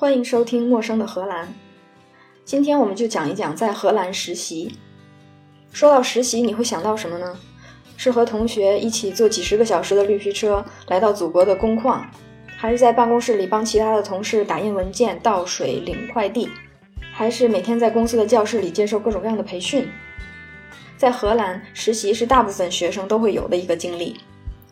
欢迎收听《陌生的荷兰》。今天我们就讲一讲在荷兰实习。说到实习，你会想到什么呢？是和同学一起坐几十个小时的绿皮车来到祖国的工矿，还是在办公室里帮其他的同事打印文件、倒水、领快递，还是每天在公司的教室里接受各种各样的培训？在荷兰实习是大部分学生都会有的一个经历。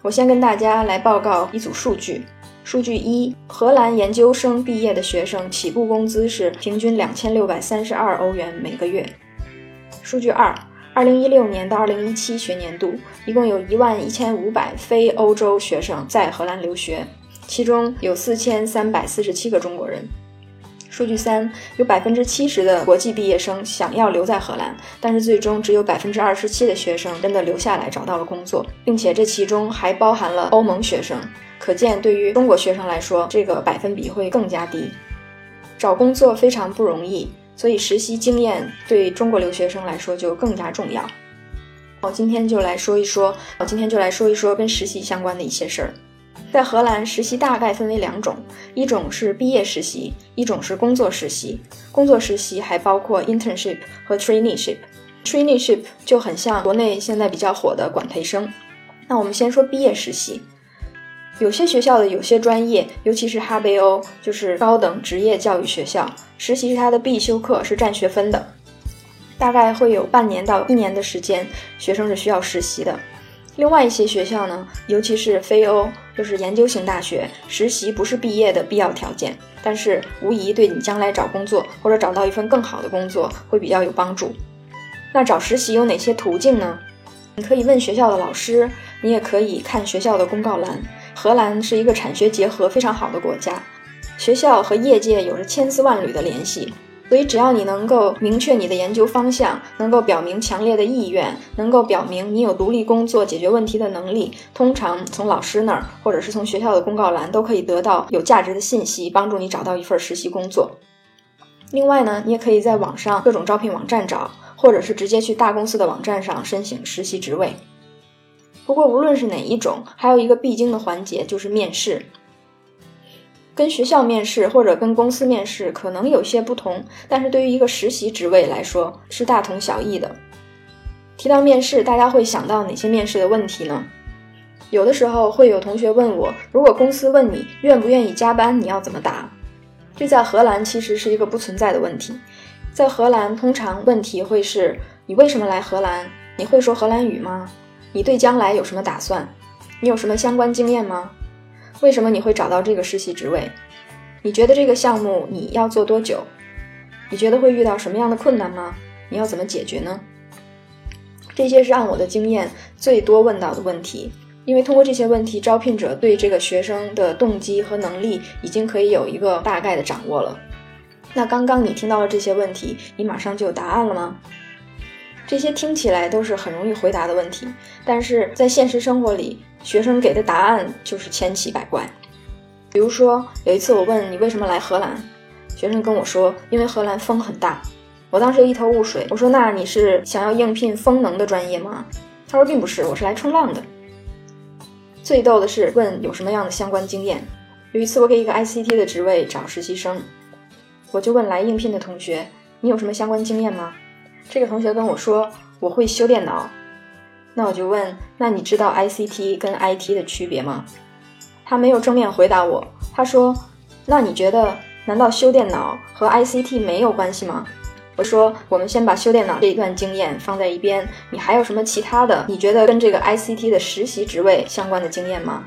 我先跟大家来报告一组数据。数据一：荷兰研究生毕业的学生起步工资是平均两千六百三十二欧元每个月。数据二：二零一六年到二零一七学年度，一共有一万一千五百非欧洲学生在荷兰留学，其中有四千三百四十七个中国人。数据三：有百分之七十的国际毕业生想要留在荷兰，但是最终只有百分之二十七的学生真的留下来找到了工作，并且这其中还包含了欧盟学生。可见，对于中国学生来说，这个百分比会更加低。找工作非常不容易，所以实习经验对中国留学生来说就更加重要。我今天就来说一说，我今天就来说一说跟实习相关的一些事儿。在荷兰实习大概分为两种，一种是毕业实习，一种是工作实习。工作实习还包括 internship 和 traineeship。traineeship 就很像国内现在比较火的管培生。那我们先说毕业实习。有些学校的有些专业，尤其是哈贝欧，就是高等职业教育学校，实习是它的必修课，是占学分的。大概会有半年到一年的时间，学生是需要实习的。另外一些学校呢，尤其是非欧，就是研究型大学，实习不是毕业的必要条件，但是无疑对你将来找工作或者找到一份更好的工作会比较有帮助。那找实习有哪些途径呢？你可以问学校的老师，你也可以看学校的公告栏。荷兰是一个产学结合非常好的国家，学校和业界有着千丝万缕的联系，所以只要你能够明确你的研究方向，能够表明强烈的意愿，能够表明你有独立工作解决问题的能力，通常从老师那儿或者是从学校的公告栏都可以得到有价值的信息，帮助你找到一份实习工作。另外呢，你也可以在网上各种招聘网站找，或者是直接去大公司的网站上申请实习职位。不过，无论是哪一种，还有一个必经的环节就是面试。跟学校面试或者跟公司面试可能有些不同，但是对于一个实习职位来说是大同小异的。提到面试，大家会想到哪些面试的问题呢？有的时候会有同学问我，如果公司问你愿不愿意加班，你要怎么答？这在荷兰其实是一个不存在的问题。在荷兰，通常问题会是你为什么来荷兰？你会说荷兰语吗？你对将来有什么打算？你有什么相关经验吗？为什么你会找到这个实习职位？你觉得这个项目你要做多久？你觉得会遇到什么样的困难吗？你要怎么解决呢？这些是按我的经验最多问到的问题，因为通过这些问题，招聘者对这个学生的动机和能力已经可以有一个大概的掌握了。那刚刚你听到了这些问题，你马上就有答案了吗？这些听起来都是很容易回答的问题，但是在现实生活里，学生给的答案就是千奇百怪。比如说，有一次我问你为什么来荷兰，学生跟我说，因为荷兰风很大。我当时一头雾水，我说那你是想要应聘风能的专业吗？他说并不是，我是来冲浪的。最逗的是问有什么样的相关经验。有一次我给一个 ICT 的职位找实习生，我就问来应聘的同学，你有什么相关经验吗？这个同学跟我说我会修电脑，那我就问，那你知道 ICT 跟 IT 的区别吗？他没有正面回答我，他说，那你觉得难道修电脑和 ICT 没有关系吗？我说，我们先把修电脑这一段经验放在一边，你还有什么其他的？你觉得跟这个 ICT 的实习职位相关的经验吗？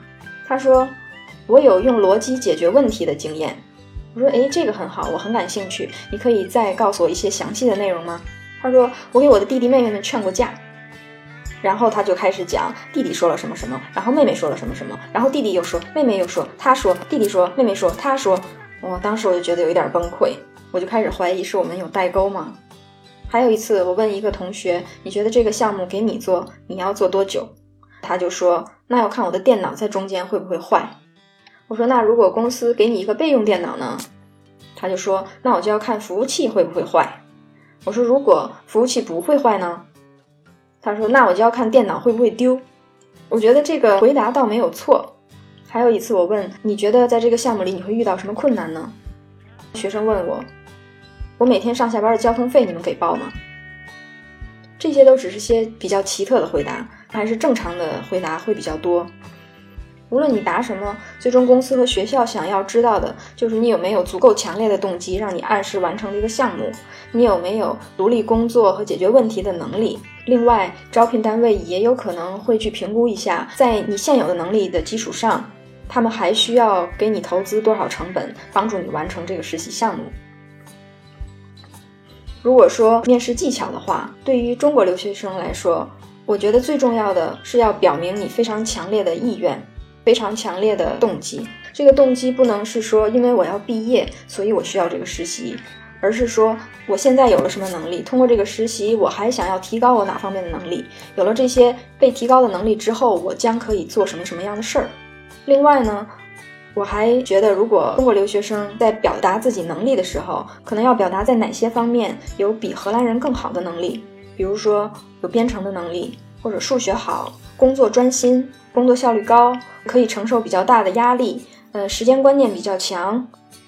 他说，我有用逻辑解决问题的经验。我说，诶，这个很好，我很感兴趣，你可以再告诉我一些详细的内容吗？他说：“我给我的弟弟妹妹们劝过架，然后他就开始讲弟弟说了什么什么，然后妹妹说了什么什么，然后弟弟又说，妹妹又说，他说，弟弟说，妹妹说，他说。我当时我就觉得有一点崩溃，我就开始怀疑是我们有代沟吗？还有一次，我问一个同学，你觉得这个项目给你做，你要做多久？他就说，那要看我的电脑在中间会不会坏。我说，那如果公司给你一个备用电脑呢？他就说，那我就要看服务器会不会坏。”我说：“如果服务器不会坏呢？”他说：“那我就要看电脑会不会丢。”我觉得这个回答倒没有错。还有一次，我问：“你觉得在这个项目里你会遇到什么困难呢？”学生问我：“我每天上下班的交通费你们给报吗？”这些都只是些比较奇特的回答，还是正常的回答会比较多。无论你答什么，最终公司和学校想要知道的就是你有没有足够强烈的动机让你按时完成这个项目，你有没有独立工作和解决问题的能力。另外，招聘单位也有可能会去评估一下，在你现有的能力的基础上，他们还需要给你投资多少成本，帮助你完成这个实习项目。如果说面试技巧的话，对于中国留学生来说，我觉得最重要的是要表明你非常强烈的意愿。非常强烈的动机，这个动机不能是说因为我要毕业，所以我需要这个实习，而是说我现在有了什么能力，通过这个实习，我还想要提高我哪方面的能力。有了这些被提高的能力之后，我将可以做什么什么样的事儿。另外呢，我还觉得，如果中国留学生在表达自己能力的时候，可能要表达在哪些方面有比荷兰人更好的能力，比如说有编程的能力，或者数学好，工作专心。工作效率高，可以承受比较大的压力，呃，时间观念比较强。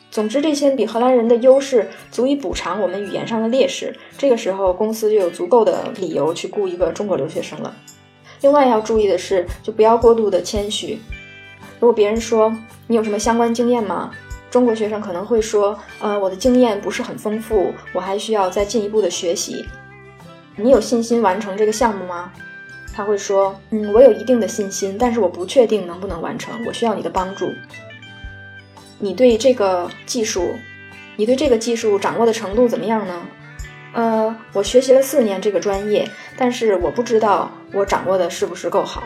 总之，这些比荷兰人的优势足以补偿我们语言上的劣势。这个时候，公司就有足够的理由去雇一个中国留学生了。另外要注意的是，就不要过度的谦虚。如果别人说你有什么相关经验吗？中国学生可能会说，呃，我的经验不是很丰富，我还需要再进一步的学习。你有信心完成这个项目吗？他会说：“嗯，我有一定的信心，但是我不确定能不能完成，我需要你的帮助。你对这个技术，你对这个技术掌握的程度怎么样呢？呃，我学习了四年这个专业，但是我不知道我掌握的是不是够好。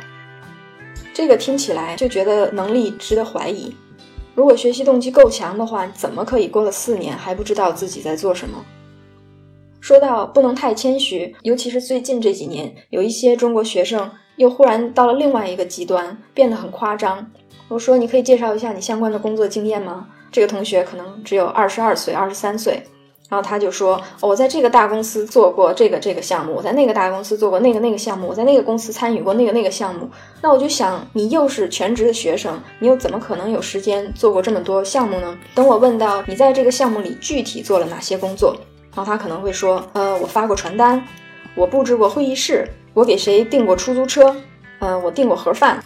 这个听起来就觉得能力值得怀疑。如果学习动机够强的话，怎么可以过了四年还不知道自己在做什么？”说到不能太谦虚，尤其是最近这几年，有一些中国学生又忽然到了另外一个极端，变得很夸张。我说：“你可以介绍一下你相关的工作经验吗？”这个同学可能只有二十二岁、二十三岁，然后他就说：“我在这个大公司做过这个这个项目，我在那个大公司做过那个那个项目，我在那个公司参与过那个那个项目。”那我就想，你又是全职的学生，你又怎么可能有时间做过这么多项目呢？等我问到你在这个项目里具体做了哪些工作。然后他可能会说，呃，我发过传单，我布置过会议室，我给谁订过出租车，嗯，我订过盒饭，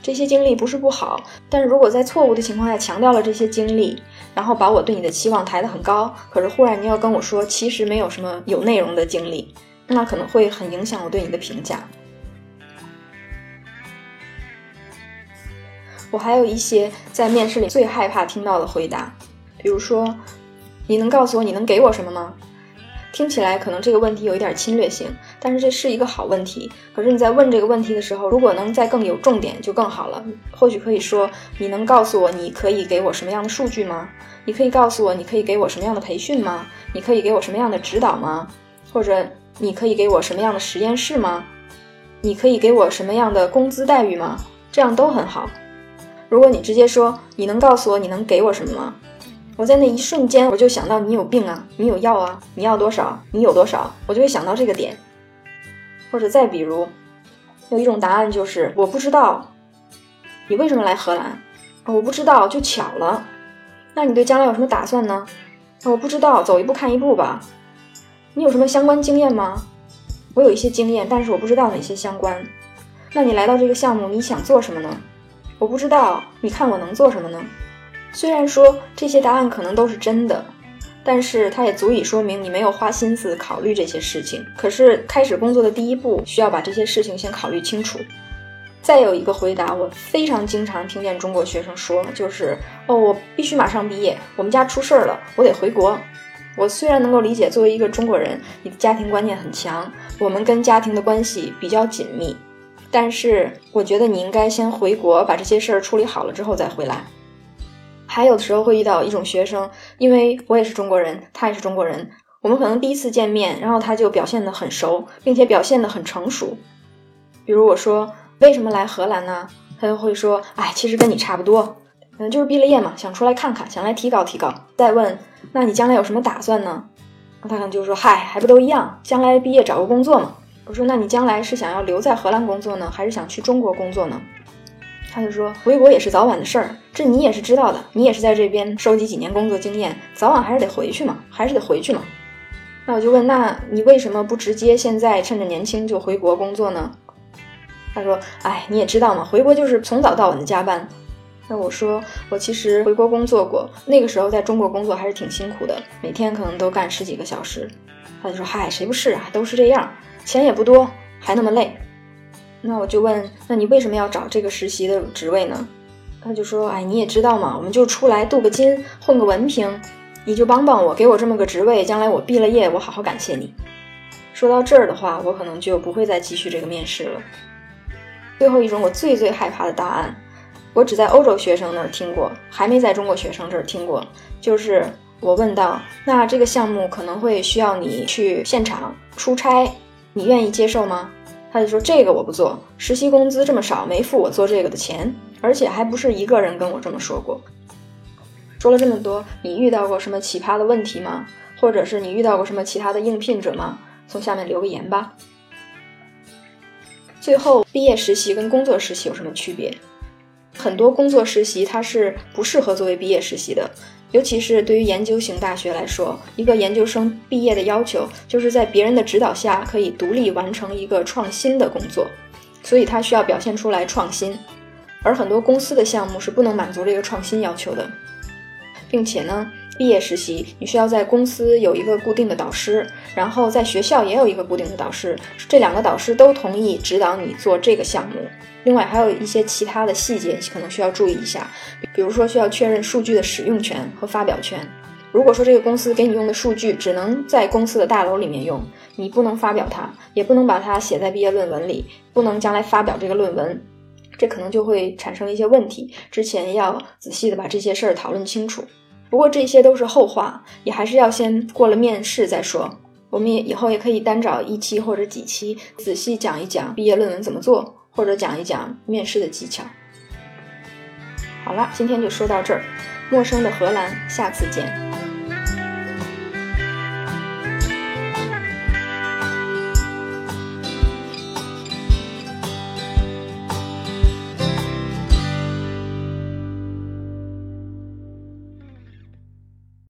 这些经历不是不好，但是如果在错误的情况下强调了这些经历，然后把我对你的期望抬得很高，可是忽然你要跟我说，其实没有什么有内容的经历，那可能会很影响我对你的评价。我还有一些在面试里最害怕听到的回答，比如说。你能告诉我你能给我什么吗？听起来可能这个问题有一点侵略性，但是这是一个好问题。可是你在问这个问题的时候，如果能再更有重点就更好了。或许可以说，你能告诉我你可以给我什么样的数据吗？你可以告诉我你可以给我什么样的培训吗？你可以给我什么样的指导吗？或者你可以给我什么样的实验室吗？你可以给我什么样的工资待遇吗？这样都很好。如果你直接说你能告诉我你能给我什么吗？我在那一瞬间，我就想到你有病啊，你有药啊，你要多少，你有多少，我就会想到这个点。或者再比如，有一种答案就是我不知道，你为什么来荷兰？我不知道，就巧了。那你对将来有什么打算呢？我不知道，走一步看一步吧。你有什么相关经验吗？我有一些经验，但是我不知道哪些相关。那你来到这个项目，你想做什么呢？我不知道，你看我能做什么呢？虽然说这些答案可能都是真的，但是它也足以说明你没有花心思考虑这些事情。可是开始工作的第一步需要把这些事情先考虑清楚。再有一个回答，我非常经常听见中国学生说，就是哦，我必须马上毕业，我们家出事儿了，我得回国。我虽然能够理解，作为一个中国人，你的家庭观念很强，我们跟家庭的关系比较紧密，但是我觉得你应该先回国，把这些事儿处理好了之后再回来。还有的时候会遇到一种学生，因为我也是中国人，他也是中国人，我们可能第一次见面，然后他就表现得很熟，并且表现得很成熟。比如我说为什么来荷兰呢？他就会说，哎，其实跟你差不多，嗯，就是毕了业嘛，想出来看看，想来提高提高。再问，那你将来有什么打算呢？他可能就说，嗨，还不都一样，将来毕业找个工作嘛。我说，那你将来是想要留在荷兰工作呢，还是想去中国工作呢？他就说回国也是早晚的事儿，这你也是知道的，你也是在这边收集几年工作经验，早晚还是得回去嘛，还是得回去嘛。那我就问，那你为什么不直接现在趁着年轻就回国工作呢？他说，哎，你也知道嘛，回国就是从早到晚的加班。那我说，我其实回国工作过，那个时候在中国工作还是挺辛苦的，每天可能都干十几个小时。他就说，嗨，谁不是啊，都是这样，钱也不多，还那么累。那我就问，那你为什么要找这个实习的职位呢？他就说，哎，你也知道嘛，我们就出来镀个金，混个文凭。你就帮帮我，给我这么个职位，将来我毕了业，我好好感谢你。说到这儿的话，我可能就不会再继续这个面试了。最后一种我最最害怕的答案，我只在欧洲学生那儿听过，还没在中国学生这儿听过。就是我问到，那这个项目可能会需要你去现场出差，你愿意接受吗？他就说这个我不做，实习工资这么少，没付我做这个的钱，而且还不是一个人跟我这么说过。说了这么多，你遇到过什么奇葩的问题吗？或者是你遇到过什么其他的应聘者吗？从下面留个言吧。最后，毕业实习跟工作实习有什么区别？很多工作实习它是不适合作为毕业实习的，尤其是对于研究型大学来说，一个研究生毕业的要求就是在别人的指导下可以独立完成一个创新的工作，所以它需要表现出来创新，而很多公司的项目是不能满足这个创新要求的。并且呢，毕业实习你需要在公司有一个固定的导师，然后在学校也有一个固定的导师，这两个导师都同意指导你做这个项目。另外还有一些其他的细节可能需要注意一下，比如说需要确认数据的使用权和发表权。如果说这个公司给你用的数据只能在公司的大楼里面用，你不能发表它，也不能把它写在毕业论文里，不能将来发表这个论文。这可能就会产生一些问题，之前要仔细的把这些事儿讨论清楚。不过这些都是后话，也还是要先过了面试再说。我们也以后也可以单找一期或者几期，仔细讲一讲毕业论文怎么做，或者讲一讲面试的技巧。好了，今天就说到这儿。陌生的荷兰，下次见。